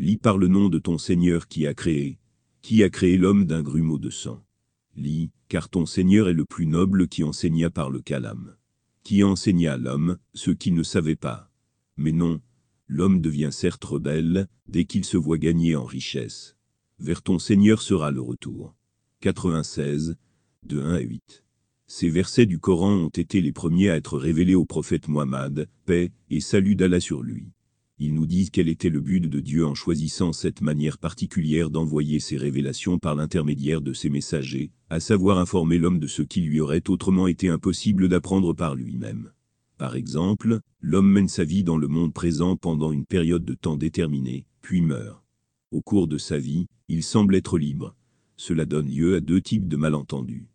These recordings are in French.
Lis par le nom de ton Seigneur qui a créé, qui a créé l'homme d'un grumeau de sang. Lis, car ton Seigneur est le plus noble qui enseigna par le calame. Qui enseigna à l'homme ce qu'il ne savait pas. Mais non, l'homme devient certes rebelle, dès qu'il se voit gagner en richesse. Vers ton Seigneur sera le retour. 96, de 1 à 8. Ces versets du Coran ont été les premiers à être révélés au prophète Muhammad, paix et salut d'Allah sur lui. Ils nous disent quel était le but de Dieu en choisissant cette manière particulière d'envoyer ses révélations par l'intermédiaire de ses messagers, à savoir informer l'homme de ce qui lui aurait autrement été impossible d'apprendre par lui-même. Par exemple, l'homme mène sa vie dans le monde présent pendant une période de temps déterminée, puis meurt. Au cours de sa vie, il semble être libre. Cela donne lieu à deux types de malentendus.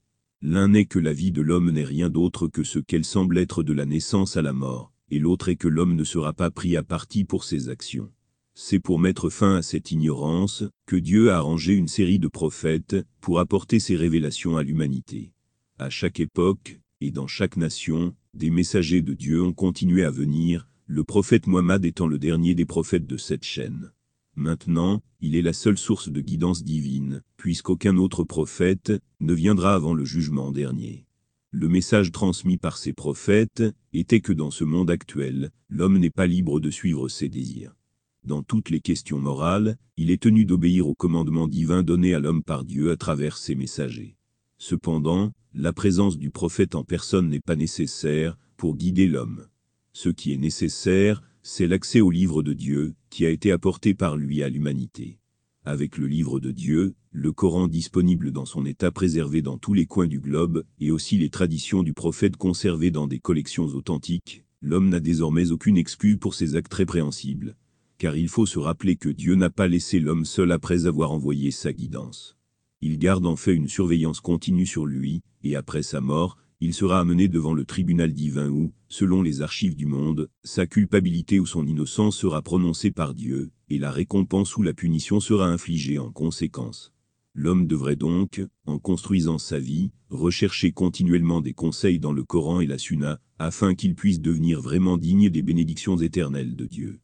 L'un est que la vie de l'homme n'est rien d'autre que ce qu'elle semble être de la naissance à la mort, et l'autre est que l'homme ne sera pas pris à partie pour ses actions. C'est pour mettre fin à cette ignorance que Dieu a arrangé une série de prophètes pour apporter ses révélations à l'humanité. À chaque époque, et dans chaque nation, des messagers de Dieu ont continué à venir, le prophète Muhammad étant le dernier des prophètes de cette chaîne. Maintenant, il est la seule source de guidance divine, puisqu'aucun autre prophète ne viendra avant le jugement dernier. Le message transmis par ces prophètes était que dans ce monde actuel, l'homme n'est pas libre de suivre ses désirs. Dans toutes les questions morales, il est tenu d'obéir aux commandements divins donnés à l'homme par Dieu à travers ses messagers. Cependant, la présence du prophète en personne n'est pas nécessaire pour guider l'homme. Ce qui est nécessaire, c'est l'accès au livre de Dieu, qui a été apporté par lui à l'humanité avec le livre de Dieu, le Coran disponible dans son état préservé dans tous les coins du globe, et aussi les traditions du prophète conservées dans des collections authentiques, l'homme n'a désormais aucune excuse pour ses actes répréhensibles. Car il faut se rappeler que Dieu n'a pas laissé l'homme seul après avoir envoyé sa guidance. Il garde en fait une surveillance continue sur lui, et après sa mort, il sera amené devant le tribunal divin où, selon les archives du monde, sa culpabilité ou son innocence sera prononcée par Dieu, et la récompense ou la punition sera infligée en conséquence. L'homme devrait donc, en construisant sa vie, rechercher continuellement des conseils dans le Coran et la Sunna, afin qu'il puisse devenir vraiment digne des bénédictions éternelles de Dieu.